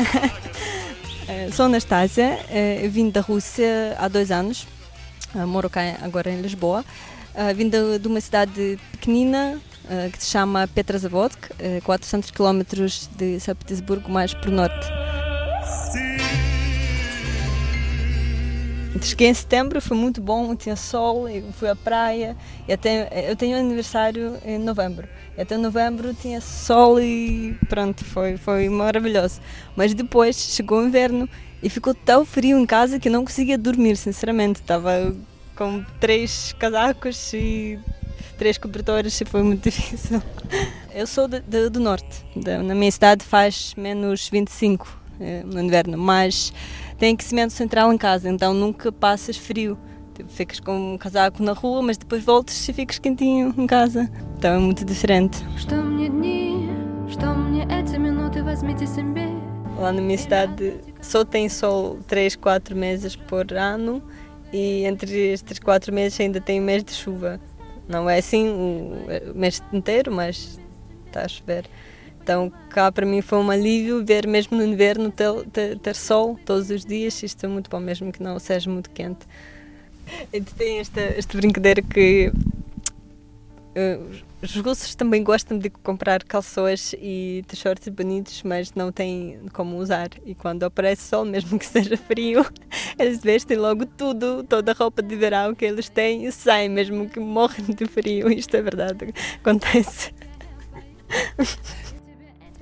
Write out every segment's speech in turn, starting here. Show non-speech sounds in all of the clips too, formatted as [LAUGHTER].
[LAUGHS] Sou Anastasia, vim da Rússia há dois anos, moro cá agora em Lisboa. Vim de, de uma cidade pequenina que se chama Petrozavodsk, 400 km de São Petersburgo, mais para o norte. Cheguei em setembro, foi muito bom, tinha sol, fui à praia. E até, eu tenho aniversário em novembro. Até novembro tinha sol e pronto, foi, foi maravilhoso. Mas depois chegou o inverno e ficou tão frio em casa que não conseguia dormir, sinceramente. Estava com três casacos e três cobertores e foi muito [LAUGHS] difícil. Eu sou de, de, do norte, na minha cidade faz menos 25 eh, no inverno, mas tem aquecimento central em casa, então nunca passas frio. Tipo, ficas com um casaco na rua, mas depois voltas e ficas quentinho em casa. Então é muito diferente. Lá na minha cidade só tem sol 3, 4 meses por ano e entre estes 4 meses ainda tem mês de chuva. Não é assim o mês inteiro, mas está a chover. Então, cá para mim foi um alívio ver mesmo no inverno ter, ter, ter, sol todos os dias. Isto é muito bom, mesmo que não seja muito quente. E tem esta, esta brincadeira que uh, os russos também gostam de comprar calções e t-shirts bonitos, mas não têm como usar. E quando aparece sol, mesmo que seja frio, [LAUGHS] eles vestem logo tudo, toda a roupa de verão que eles têm e saem, mesmo que morrem de frio. Isto é verdade, acontece. [LAUGHS]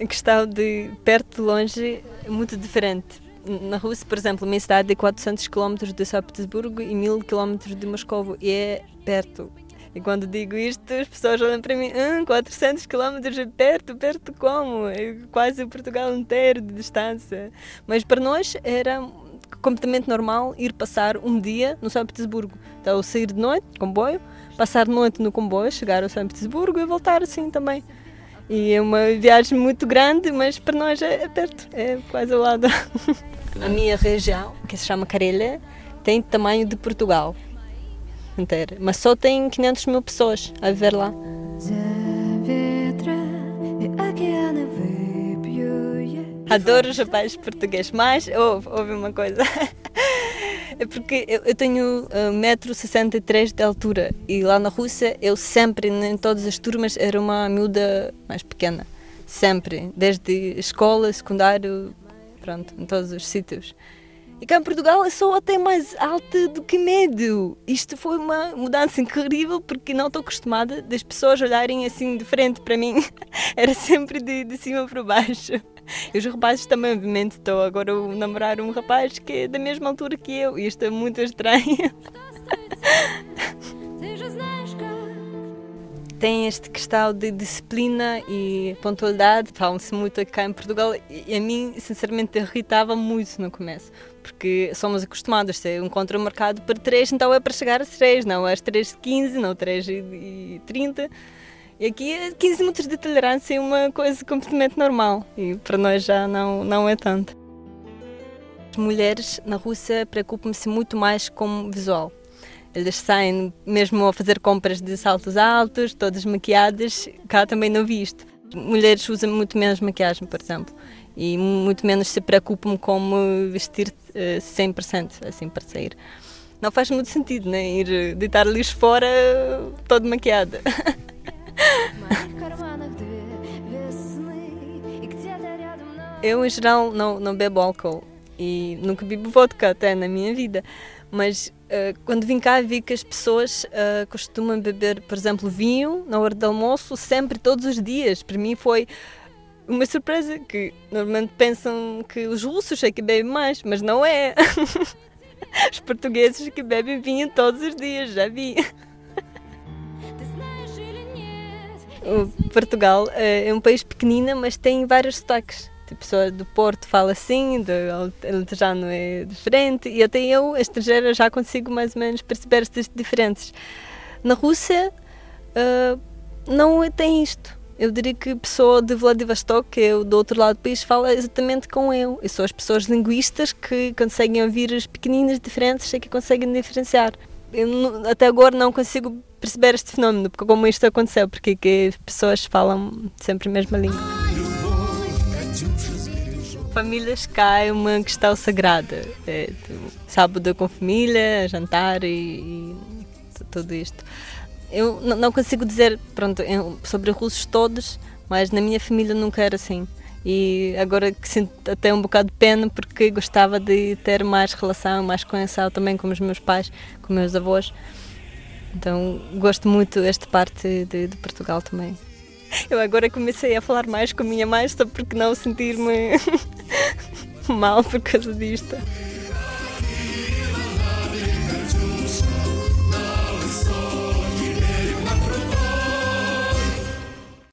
questão de perto de longe é muito diferente. Na Rússia, por exemplo, minha cidade é 400 km de São Petersburgo e 1000 km de Moscou e é perto. E quando digo isto, as pessoas olham para mim, ah, 400 km é perto, perto como? É quase o Portugal inteiro de distância. Mas para nós era completamente normal ir passar um dia no São Petersburgo. Então, sair de noite, comboio, passar de noite no comboio, chegar ao São Petersburgo e voltar assim também. E é uma viagem muito grande, mas para nós é perto, é quase ao lado. A minha região, que se chama Carelha, tem tamanho de Portugal inteira, mas só tem 500 mil pessoas a viver lá. Adoro os rapazes portugueses, mas houve, houve uma coisa. É porque eu, eu tenho 1,63m uh, de altura e lá na Rússia eu sempre, em todas as turmas, era uma miúda mais pequena. Sempre. Desde escola, secundário, pronto, em todos os sítios. E cá em Portugal eu sou até mais alta do que médio. Isto foi uma mudança incrível porque não estou acostumada das pessoas olharem assim de frente para mim. [LAUGHS] Era sempre de, de cima para baixo. E os rapazes também, obviamente, estou agora a namorar um rapaz que é da mesma altura que eu. E isto é muito estranho. tem esta questão de disciplina e pontualidade, falam-se muito cá em Portugal e a mim, sinceramente, irritava muito no começo, porque somos acostumados a ter um encontro marcado para 3, então é para chegar às 3, não às 3h15, não 3h30. E aqui 15 minutos de tolerância é uma coisa completamente normal e para nós já não, não é tanto. As mulheres na Rússia preocupam-se muito mais com o visual. Eles saem mesmo a fazer compras de saltos altos, todas maquiadas. Cá também não vi isto. Mulheres usam muito menos maquiagem, por exemplo, e muito menos se preocupam com vestir 100% eh, assim para sair. Não faz muito sentido, né? Ir deitar lixo fora todo maquiada. [LAUGHS] Eu, em geral, não, não bebo álcool e nunca bebo vodka até na minha vida. Mas uh, quando vim cá vi que as pessoas uh, costumam beber, por exemplo, vinho na hora do almoço, sempre, todos os dias. Para mim foi uma surpresa que normalmente pensam que os russos é que bebem mais, mas não é. [LAUGHS] os portugueses que bebem vinho todos os dias, já vi. Portugal eh, é um país pequenino, mas tem vários sotaques. A tipo, pessoa do Porto fala assim, do Alentejano é diferente, e até eu, estrangeira, já consigo mais ou menos perceber estas diferenças. Na Rússia, uh, não tem isto. Eu diria que a pessoa de Vladivostok, que é do outro lado do país, fala exatamente com eu. E são as pessoas linguistas que conseguem ouvir as pequeninas diferenças e que conseguem diferenciar. Eu, até agora não consigo perceber este fenómeno, como isto aconteceu, porque que as pessoas falam sempre a mesma língua. Famílias cá é uma questão sagrada. É, sábado com família, jantar e, e tudo isto. Eu não consigo dizer pronto, sobre russos todos, mas na minha família nunca era assim. E agora que sinto até um bocado de pena porque gostava de ter mais relação, mais conexão também com os meus pais, com meus avós. Então gosto muito desta parte de, de Portugal também. Eu agora comecei a falar mais com a minha mãe só porque não sentir-me [LAUGHS] mal por causa disto.